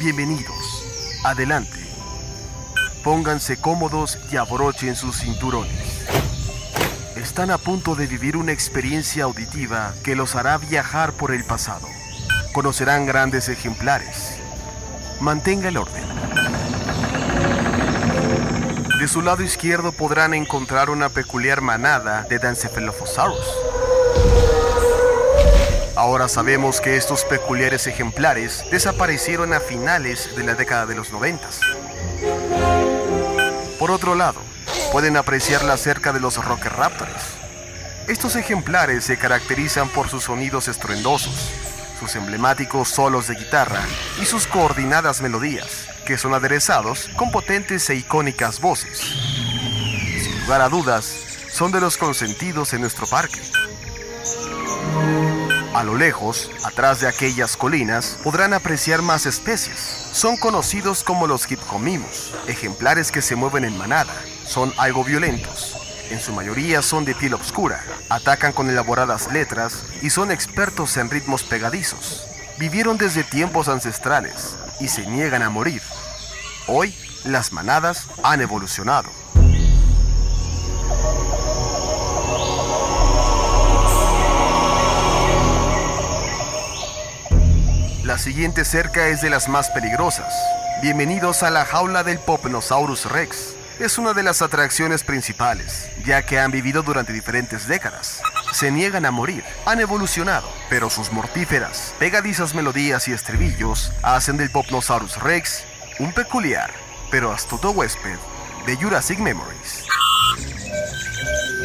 Bienvenidos. Adelante. Pónganse cómodos y abrochen sus cinturones. Están a punto de vivir una experiencia auditiva que los hará viajar por el pasado. Conocerán grandes ejemplares. Mantenga el orden. De su lado izquierdo podrán encontrar una peculiar manada de Dancephalophosaurus. Ahora sabemos que estos peculiares ejemplares desaparecieron a finales de la década de los 90. Por otro lado, pueden apreciarla cerca de los Rocker Raptors. Estos ejemplares se caracterizan por sus sonidos estruendosos, sus emblemáticos solos de guitarra y sus coordinadas melodías, que son aderezados con potentes e icónicas voces. Sin lugar a dudas, son de los consentidos en nuestro parque. A lo lejos, atrás de aquellas colinas, podrán apreciar más especies. Son conocidos como los hipcomimus, ejemplares que se mueven en manada. Son algo violentos. En su mayoría son de piel oscura, atacan con elaboradas letras y son expertos en ritmos pegadizos. Vivieron desde tiempos ancestrales y se niegan a morir. Hoy, las manadas han evolucionado. Siguiente cerca es de las más peligrosas. Bienvenidos a la jaula del Popnosaurus Rex. Es una de las atracciones principales, ya que han vivido durante diferentes décadas. Se niegan a morir, han evolucionado, pero sus mortíferas, pegadizas melodías y estribillos hacen del Popnosaurus Rex un peculiar, pero astuto huésped de Jurassic Memories.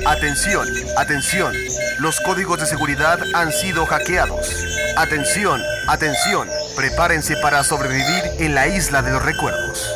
Atención, atención, los códigos de seguridad han sido hackeados. Atención, atención, prepárense para sobrevivir en la isla de los recuerdos.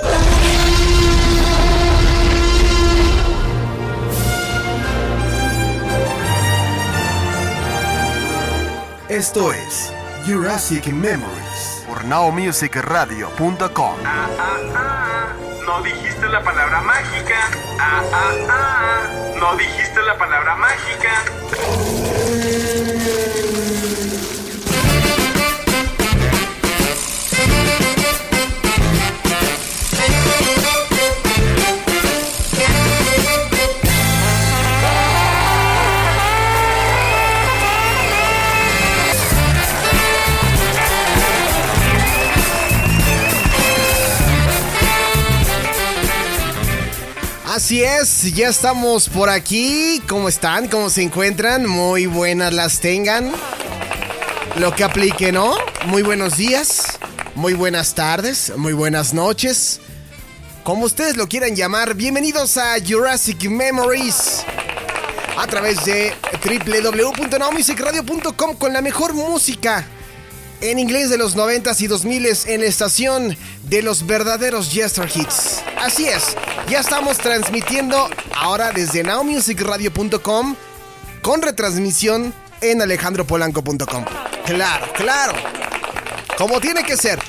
Esto es Jurassic Memories por nowmusicradio.com. Ah, ah, ah, no dijiste la palabra mágica. Ah, ah, ah, no dijiste la palabra mágica. Así es, ya estamos por aquí. ¿Cómo están? ¿Cómo se encuentran? Muy buenas las tengan. Lo que aplique, ¿no? Muy buenos días, muy buenas tardes, muy buenas noches. Como ustedes lo quieran llamar, bienvenidos a Jurassic Memories. A través de www.nowmusicradio.com con la mejor música en inglés de los 90s y 2000s en la estación de los verdaderos Yester Hits. Así es, ya estamos transmitiendo ahora desde nowmusicradio.com con retransmisión en alejandropolanco.com. Claro, claro. Como tiene que ser.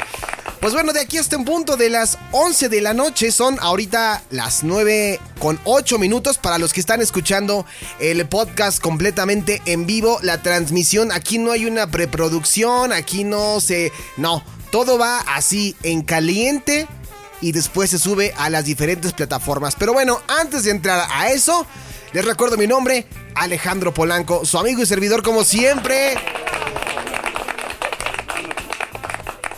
Pues bueno, de aquí hasta en punto de las 11 de la noche son ahorita las 9 con 8 minutos para los que están escuchando el podcast completamente en vivo, la transmisión, aquí no hay una preproducción, aquí no se... No, todo va así en caliente y después se sube a las diferentes plataformas. Pero bueno, antes de entrar a eso, les recuerdo mi nombre, Alejandro Polanco, su amigo y servidor como siempre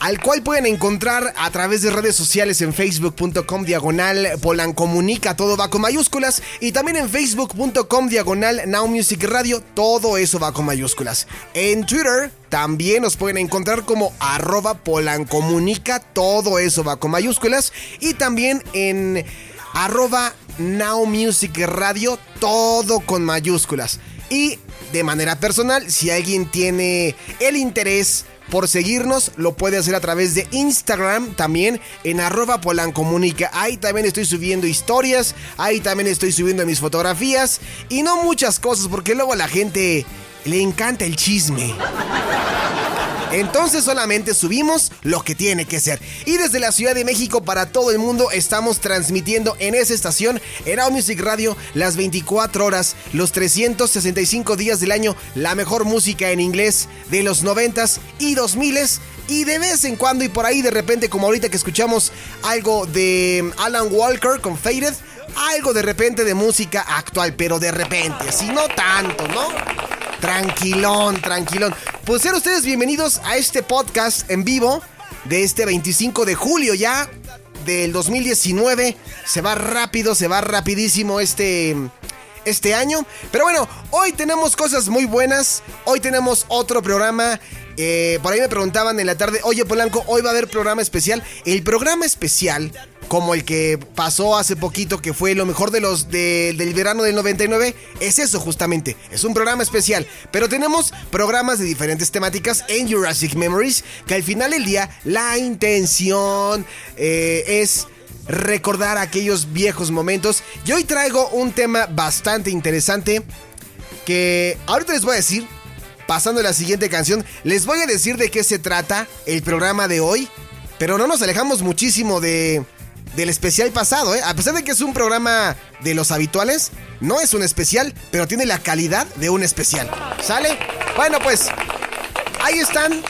al cual pueden encontrar a través de redes sociales en facebook.com diagonal polancomunica, todo va con mayúsculas, y también en facebook.com diagonal now music radio, todo eso va con mayúsculas. En Twitter también nos pueden encontrar como arroba polancomunica, todo eso va con mayúsculas, y también en arroba now music radio, todo con mayúsculas. Y de manera personal, si alguien tiene el interés por seguirnos. Lo puede hacer a través de Instagram también en arroba polancomunica. Ahí también estoy subiendo historias, ahí también estoy subiendo mis fotografías y no muchas cosas porque luego a la gente le encanta el chisme. Entonces solamente subimos lo que tiene que ser. Y desde la Ciudad de México para todo el mundo estamos transmitiendo en esa estación, en Music Radio, las 24 horas, los 365 días del año, la mejor música en inglés de los 90s y 2000s. Y de vez en cuando y por ahí de repente, como ahorita que escuchamos algo de Alan Walker con Faded, algo de repente de música actual, pero de repente, así no tanto, ¿no? Tranquilón, tranquilón. Pues sean ustedes bienvenidos a este podcast en vivo de este 25 de julio ya del 2019. Se va rápido, se va rapidísimo este este año. Pero bueno, hoy tenemos cosas muy buenas. Hoy tenemos otro programa. Eh, por ahí me preguntaban en la tarde, oye Polanco, hoy va a haber programa especial. El programa especial, como el que pasó hace poquito, que fue lo mejor de los del verano del 99, es eso justamente. Es un programa especial. Pero tenemos programas de diferentes temáticas en Jurassic Memories, que al final del día la intención eh, es recordar aquellos viejos momentos. Y hoy traigo un tema bastante interesante que ahorita les voy a decir, pasando a la siguiente canción, les voy a decir de qué se trata el programa de hoy, pero no nos alejamos muchísimo de del especial pasado, ¿eh? A pesar de que es un programa de los habituales, no es un especial, pero tiene la calidad de un especial. ¿Sale? Bueno, pues ahí están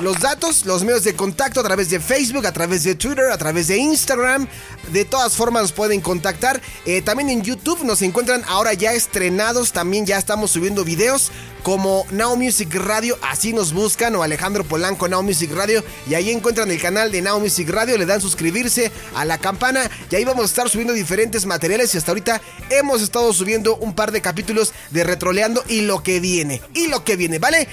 los datos, los medios de contacto a través de Facebook, a través de Twitter, a través de Instagram. De todas formas nos pueden contactar. Eh, también en YouTube nos encuentran ahora ya estrenados. También ya estamos subiendo videos como Now Music Radio. Así nos buscan o Alejandro Polanco Now Music Radio. Y ahí encuentran el canal de Now Music Radio. Le dan suscribirse a la campana. Y ahí vamos a estar subiendo diferentes materiales. Y hasta ahorita hemos estado subiendo un par de capítulos de Retroleando y lo que viene. Y lo que viene, ¿vale?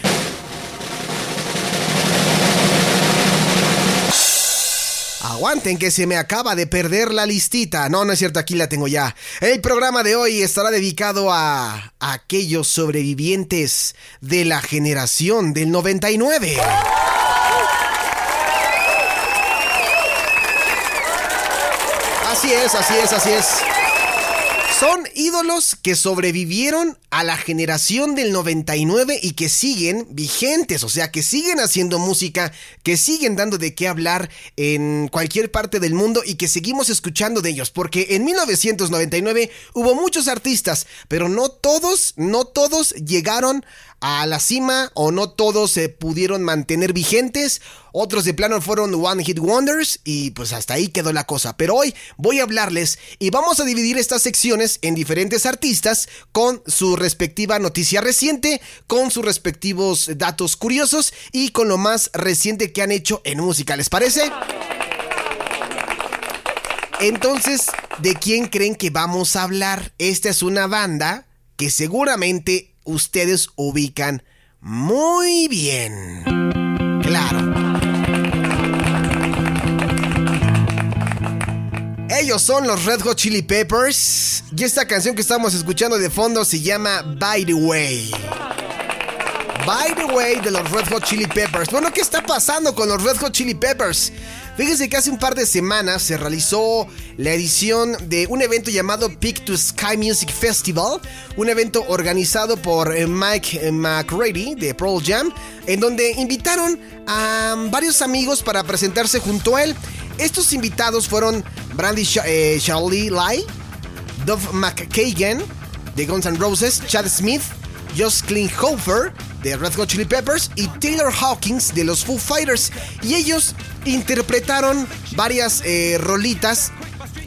Aguanten que se me acaba de perder la listita. No, no es cierto, aquí la tengo ya. El programa de hoy estará dedicado a aquellos sobrevivientes de la generación del 99. Así es, así es, así es. Son ídolos que sobrevivieron a la generación del 99 y que siguen vigentes, o sea, que siguen haciendo música, que siguen dando de qué hablar en cualquier parte del mundo y que seguimos escuchando de ellos, porque en 1999 hubo muchos artistas, pero no todos, no todos llegaron a la cima o no todos se pudieron mantener vigentes, otros de plano fueron One Hit Wonders y pues hasta ahí quedó la cosa. Pero hoy voy a hablarles y vamos a dividir estas secciones en diferentes artistas con su respectiva noticia reciente, con sus respectivos datos curiosos y con lo más reciente que han hecho en música. ¿Les parece? Entonces, ¿de quién creen que vamos a hablar? Esta es una banda que seguramente ustedes ubican muy bien. Claro. Ellos son los Red Hot Chili Peppers y esta canción que estamos escuchando de fondo se llama By the Way. By the Way de los Red Hot Chili Peppers. Bueno, ¿qué está pasando con los Red Hot Chili Peppers? Fíjense que hace un par de semanas se realizó la edición de un evento llamado Peak to Sky Music Festival, un evento organizado por eh, Mike McReady de Pearl Jam, en donde invitaron a varios amigos para presentarse junto a él. Estos invitados fueron Brandy eh, Charlie Lai, Dove McKagan de Guns N' Roses, Chad Smith, Josh Klinghoffer de Red Hot Chili Peppers y Taylor Hawkins de los Foo Fighters. Y ellos interpretaron varias eh, rolitas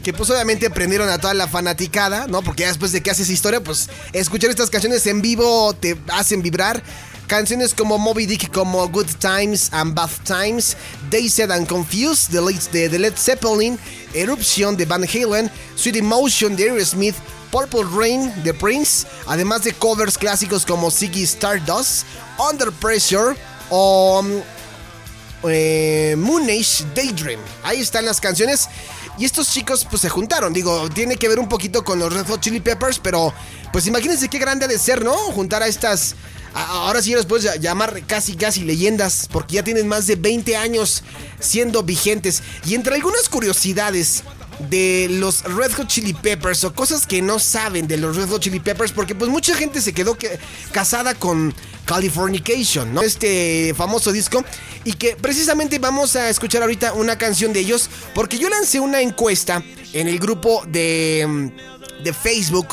que pues obviamente prendieron a toda la fanaticada, ¿no? Porque después de que haces historia, pues escuchar estas canciones en vivo te hacen vibrar. Canciones como Moby Dick, como Good Times and Bad Times, Dazed and Confused de, Led Zeppelin, Eruption de Van Halen, Sweet Emotion de Aerosmith, Purple Rain de Prince, además de covers clásicos como Ziggy Stardust, Under Pressure o um, eh, Moonish Daydream. Ahí están las canciones. Y estos chicos pues se juntaron. Digo, tiene que ver un poquito con los Red Hot Chili Peppers, pero pues imagínense qué grande ha de ser, ¿no? Juntar a estas ahora sí los puedes llamar casi casi leyendas porque ya tienen más de 20 años siendo vigentes. Y entre algunas curiosidades de los Red Hot Chili Peppers o cosas que no saben de los Red Hot Chili Peppers porque pues mucha gente se quedó casada con Californication, ¿no? Este famoso disco y que precisamente vamos a escuchar ahorita una canción de ellos porque yo lancé una encuesta en el grupo de, de Facebook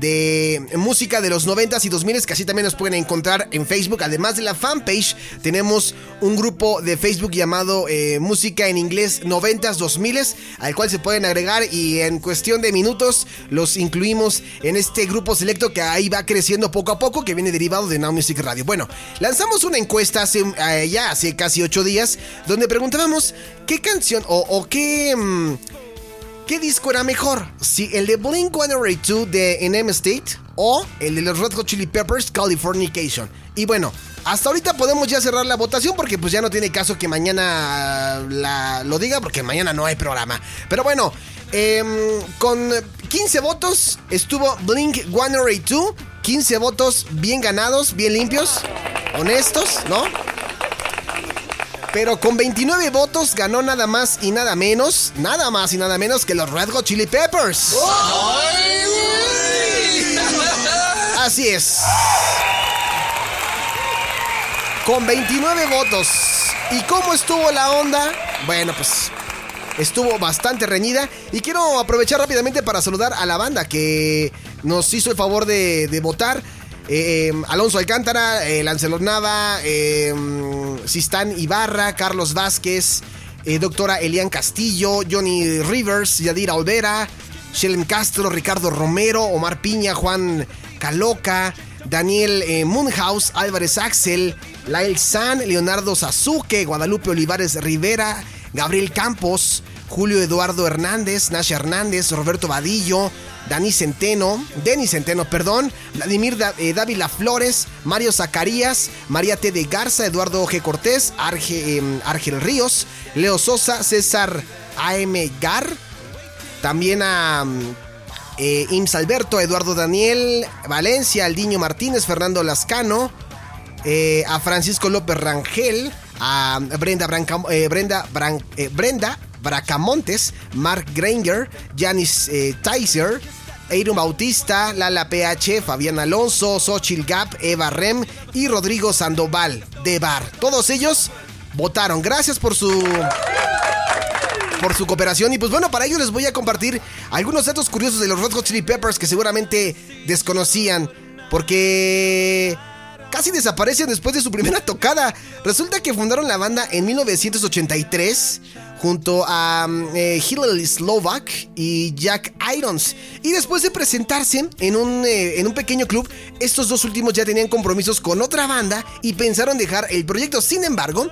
de música de los 90s y 2000s, que así también nos pueden encontrar en Facebook. Además de la fanpage, tenemos un grupo de Facebook llamado eh, Música en Inglés 90s, 2000s, al cual se pueden agregar y en cuestión de minutos los incluimos en este grupo selecto que ahí va creciendo poco a poco, que viene derivado de Now Music Radio. Bueno, lanzamos una encuesta hace, eh, ya hace casi 8 días, donde preguntábamos qué canción o, qué... Mm, ¿Qué disco era mejor? Si el de Blink 182 de NM State o el de los Red Hot Chili Peppers Californication. Y bueno, hasta ahorita podemos ya cerrar la votación porque pues ya no tiene caso que mañana la, lo diga porque mañana no hay programa. Pero bueno, em, con 15 votos estuvo Blink 182. 15 votos bien ganados, bien limpios, honestos, ¿no? Pero con 29 votos ganó nada más y nada menos, nada más y nada menos que los Red Hot Chili Peppers. Así es. Con 29 votos. ¿Y cómo estuvo la onda? Bueno, pues estuvo bastante reñida. Y quiero aprovechar rápidamente para saludar a la banda que nos hizo el favor de, de votar. Eh, em, Alonso Alcántara, eh, Lancelot Nava, em, Sistán Ibarra, Carlos Vázquez, eh, doctora Elian Castillo, Johnny Rivers, Yadira Olvera, Shelen Castro, Ricardo Romero, Omar Piña, Juan Caloca, Daniel Moonhouse, Álvarez Axel, Lael San, Leonardo Sasuke, Guadalupe Olivares Rivera, Gabriel Campos, Julio Eduardo Hernández, Nasha Hernández, Roberto Vadillo, Dani Centeno, Denis Centeno, perdón, Vladimir eh, Dávila Flores, Mario Zacarías, María T. de Garza, Eduardo G. Cortés, em, Argel Ríos, Leo Sosa, César A.M. Gar, también a eh, Ims Alberto, Eduardo Daniel, Valencia, Aldiño Martínez, Fernando Lascano, eh, a Francisco López Rangel, a Brenda, Brenda, Brenda Bracamontes, Mark Granger, Janice eh, Tyser, Aaron Bautista, Lala PH, Fabián Alonso, Xochil Gap, Eva Rem y Rodrigo Sandoval de Bar. Todos ellos votaron. Gracias por su por su cooperación. Y pues bueno, para ello les voy a compartir algunos datos curiosos de los Red Hot Chili Peppers que seguramente desconocían. Porque casi desaparecen después de su primera tocada. Resulta que fundaron la banda en 1983 junto a mm, eh, Hillel Slovak y Jack Irons. Y después de presentarse en un, eh, en un pequeño club, estos dos últimos ya tenían compromisos con otra banda y pensaron dejar el proyecto. Sin embargo,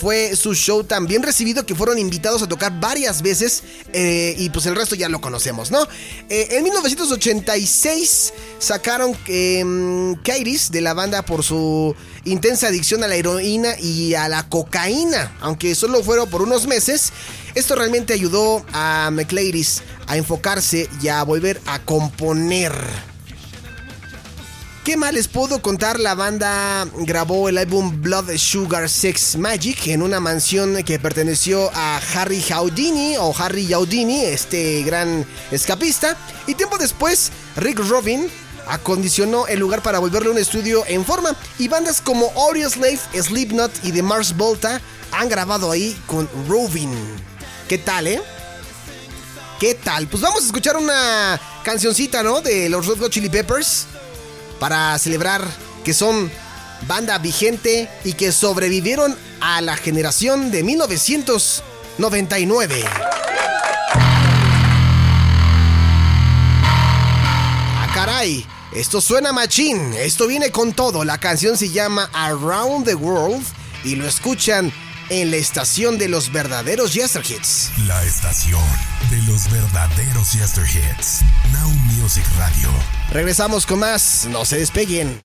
fue su show tan bien recibido que fueron invitados a tocar varias veces eh, y pues el resto ya lo conocemos, ¿no? en 1986 sacaron eh, Kairis de la banda por su intensa adicción a la heroína y a la cocaína, aunque solo fueron por unos meses. Esto realmente ayudó a McLaris a enfocarse y a volver a componer. ¿Qué más les puedo contar? La banda grabó el álbum Blood Sugar Sex Magic en una mansión que perteneció a Harry Houdini o Harry Houdini, este gran escapista. Y tiempo después, Rick Robin acondicionó el lugar para volverle un estudio en forma. Y bandas como Slave, Slipknot y The Mars Volta han grabado ahí con Robin. ¿Qué tal, eh? ¿Qué tal? Pues vamos a escuchar una cancioncita, ¿no? De los Red Hot Chili Peppers. Para celebrar que son banda vigente y que sobrevivieron a la generación de 1999. ¡Ah, caray! Esto suena machín, esto viene con todo. La canción se llama Around the World y lo escuchan en la estación de los verdaderos Yester Hits. La estación de los verdaderos Yester Hits. Now Music Radio. Regresamos con más, no se despeguen.